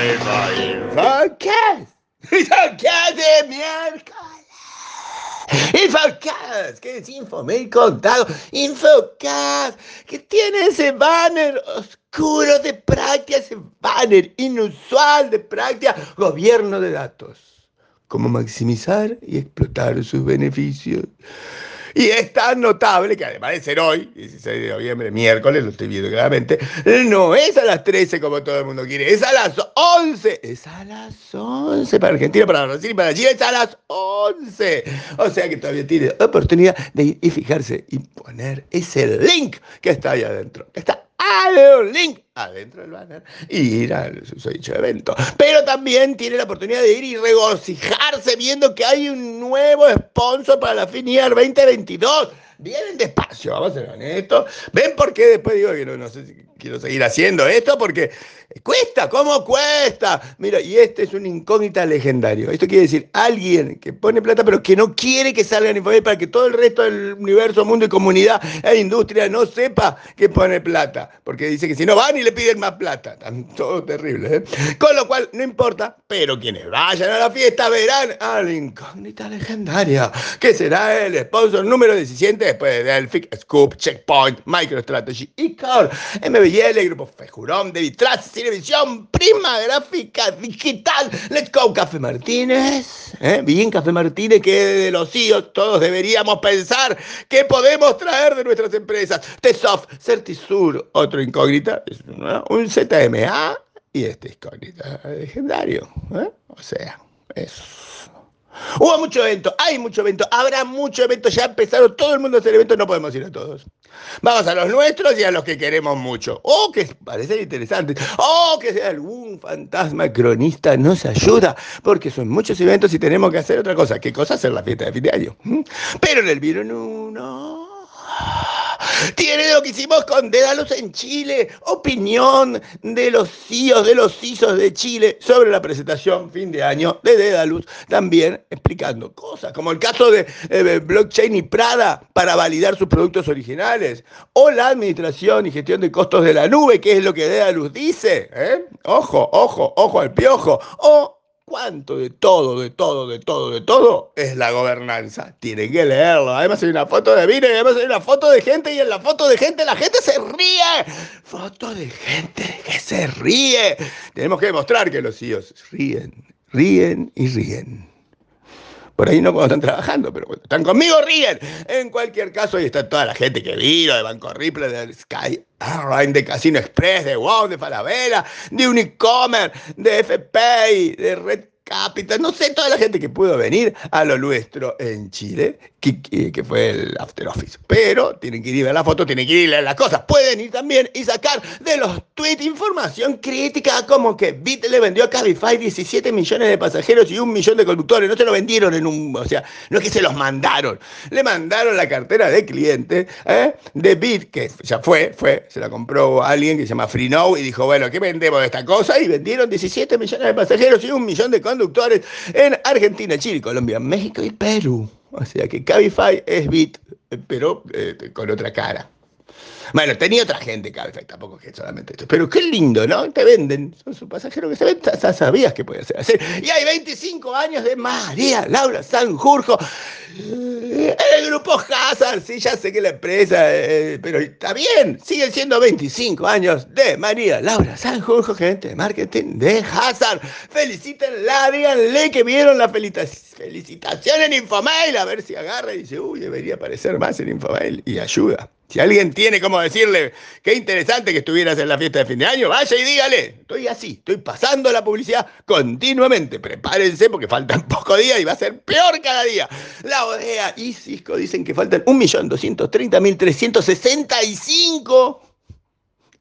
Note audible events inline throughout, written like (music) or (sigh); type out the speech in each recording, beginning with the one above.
Infocast. Infocast de miércoles. Infocast, que es Infomail contado. Infocast, que tiene ese banner oscuro de práctica, ese banner inusual de práctica. Gobierno de datos. Cómo maximizar y explotar sus beneficios. Y es tan notable que además de ser hoy, 16 de noviembre, miércoles, lo estoy viendo claramente, no es a las 13 como todo el mundo quiere, es a las 11. Es a las 11 para Argentina, para Brasil y para Chile, es a las 11. O sea que todavía tiene oportunidad de ir y fijarse y poner ese link que está ahí adentro. está un link adentro del banner y ir al dicho evento. Pero también tiene la oportunidad de ir y regocijarse viendo que hay un nuevo sponsor para la FINIAR 2022. Vienen despacio, vamos a ser honestos. ¿Ven por qué después digo que no, no sé si quiero seguir haciendo esto? Porque Cuesta, ¿cómo cuesta? Mira, y este es un incógnita legendario. Esto quiere decir alguien que pone plata pero que no quiere que salga en Infobae para que todo el resto del universo, mundo y comunidad e industria no sepa que pone plata. Porque dice que si no van y le piden más plata. Todo terrible, ¿eh? Con lo cual, no importa, pero quienes vayan a la fiesta verán al incógnita legendaria, que será el sponsor número 17 después de Delphic, Scoop, Checkpoint, MicroStrategy, Icor, MBL, Grupo Fejurón, David Trust, televisión, prima gráfica digital. Let's go, Café Martínez. ¿Eh? Bien, Café Martínez, que de los CEOs todos deberíamos pensar que podemos traer de nuestras empresas. Tesoft, Certisur, otro incógnita, un ZMA y este incógnita legendario. ¿eh? O sea, eso. Hubo mucho evento, hay mucho evento, habrá mucho evento, ya empezaron, todo el mundo a hacer eventos, no podemos ir a todos. Vamos a los nuestros y a los que queremos mucho. O que parece interesante, o que sea algún fantasma cronista nos ayuda, porque son muchos eventos y tenemos que hacer otra cosa. ¿Qué cosa? Hacer la fiesta de fin de año. ¿Mm? Pero en el vino no. Tiene lo que hicimos con Dédalos en Chile. Opinión de los CIOs, de los CISOs de Chile sobre la presentación fin de año de Dédalus. También explicando cosas, como el caso de eh, Blockchain y Prada para validar sus productos originales. O la administración y gestión de costos de la nube, que es lo que Dédalus dice. ¿eh? Ojo, ojo, ojo al piojo. O cuánto de todo, de todo, de todo, de todo es la gobernanza. Tienen que leerlo. Además hay una foto de Vine, además hay una foto de gente y en la foto de gente la gente se ríe. Foto de gente que se ríe. Tenemos que demostrar que los CEOs ríen, ríen y ríen. Por ahí no cuando están trabajando, pero cuando están conmigo ríen. En cualquier caso, ahí está toda la gente que vino de Banco Ripple, de Sky de Casino Express, de Wow, de Falabella, de Unicommerce, de FPay, de Red Capital, no sé, toda la gente que pudo venir a lo nuestro en Chile, que, fue el After Office. Pero tienen que ir a ver la foto, tienen que ir a las cosas. Pueden ir también y sacar de los tweets información crítica, como que Bit le vendió a Cabify 17 millones de pasajeros y un millón de conductores. No se lo vendieron en un. O sea, no es que se los mandaron. Le mandaron la cartera de cliente ¿eh? de Bit, que ya fue, fue, se la compró alguien que se llama FreeNow y dijo, bueno, ¿qué vendemos de esta cosa? Y vendieron 17 millones de pasajeros y un millón de conductores conductores en Argentina, Chile, Colombia, México y Perú. O sea que Cabify es Bit, pero eh, con otra cara. Bueno, tenía otra gente Cabify, tampoco que solamente esto. Pero qué lindo, ¿no? Te venden, son sus pasajeros que se ven, ya sabías que puede ser. Y hay 25 años de María Laura Sanjurjo. El grupo Hazard, sí, ya sé que la empresa, eh, pero está bien, siguen siendo 25 años de María Laura Sanjurjo, gerente de marketing de Hazard. Felicítenla, díganle que vieron la felicitación en Infomail, a ver si agarra y dice, uy, debería aparecer más en Infomail y ayuda. Si alguien tiene como decirle, qué interesante que estuvieras en la fiesta de fin de año, vaya y dígale, estoy así, estoy pasando la publicidad continuamente, prepárense porque faltan (laughs) pocos días y va a ser peor cada día. La ODEA y Cisco dicen que faltan 1.230.365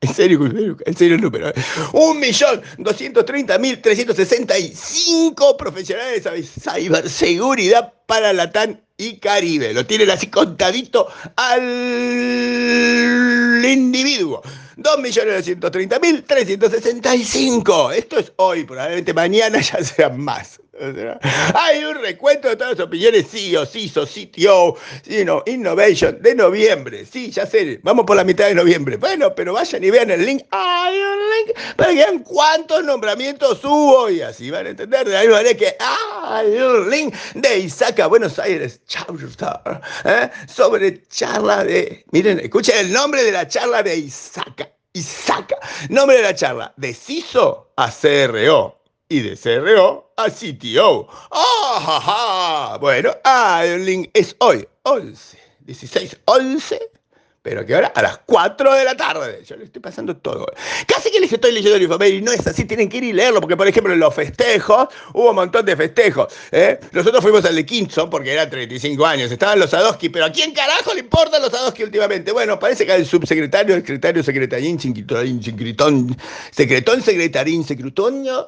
en serio, en serio el número. ¿eh? Un millón doscientos treinta mil trescientos sesenta y cinco profesionales de ciberseguridad para Latán y Caribe. Lo tienen así contadito al individuo. 2.930.365. Esto es hoy, probablemente mañana ya sean más. Hay un recuento de todas las opiniones CEO, CISO, CTO, Innovation de noviembre. Sí, ya sé, vamos por la mitad de noviembre. Bueno, pero vayan y vean el link. Hay un link para que vean cuántos nombramientos hubo y así van a entender de misma manera que hay un link de Isaac Buenos Aires ¿eh? sobre charla de. Miren, escuchen el nombre de la charla de Isaac. Isaac. Nombre de la charla, de CISO a CRO y de CRO a CTO. ¡Ah, Bueno, ah, el link es hoy, 11, 16, 11 pero que ahora a las 4 de la tarde. Yo le estoy pasando todo. Casi que les estoy leyendo el infomail y no es así, tienen que ir y leerlo, porque por ejemplo en los festejos hubo un montón de festejos. ¿eh? Nosotros fuimos al de Kinson porque eran 35 años, estaban los Adoski, pero ¿a quién carajo le importan los Adoski últimamente? Bueno, parece que el subsecretario, el secretario, secretarín, secretón, secretón, secretarín, secretoño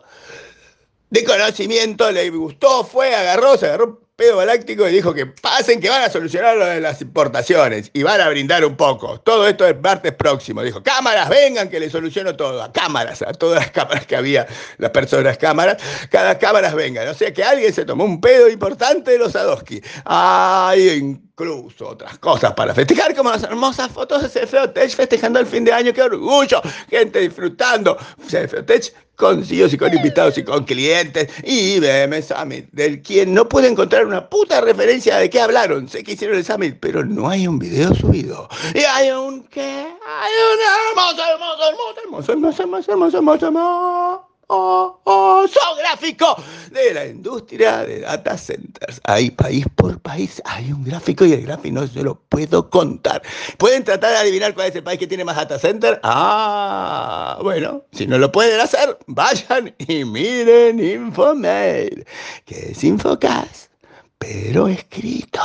de conocimiento, le gustó, fue, agarró, se agarró pedo galáctico y dijo que pasen, que van a solucionar lo de las importaciones y van a brindar un poco. Todo esto es martes próximo. Dijo, cámaras, vengan que le soluciono todo. A cámaras, a todas las cámaras que había, las personas cámaras, cada cámaras vengan. O sea que alguien se tomó un pedo importante de los Adoski. Ay, incluso otras cosas para festejar, como las hermosas fotos de CFOTech festejando el fin de año. ¡Qué orgullo! Gente disfrutando. CFOTech con CEOs y con invitados y con clientes. Y IBM Summit, del quien no pude encontrar una puta referencia de qué hablaron. Sé que hicieron el Summit, pero no hay un video subido. Y hay un qué? Hay un hermoso, hermoso, hermoso, hermoso, hermoso, hermoso, hermoso. hermoso, hermoso oh, gráfico de la industria de data centers. Ahí, país por país, hay un gráfico y el gráfico no se lo puedo contar. ¿Pueden tratar de adivinar cuál es el país que tiene más data center? Ah, bueno, si no lo pueden hacer, vayan y miren Infomail, que es Infocast, pero escrito.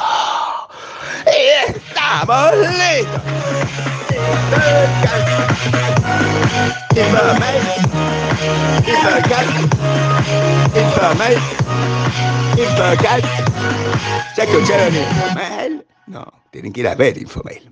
Y estamos listos. Infomail. Infocat. ¿Ya escucharon Infomail? No, tienen que ir a ver Infomail.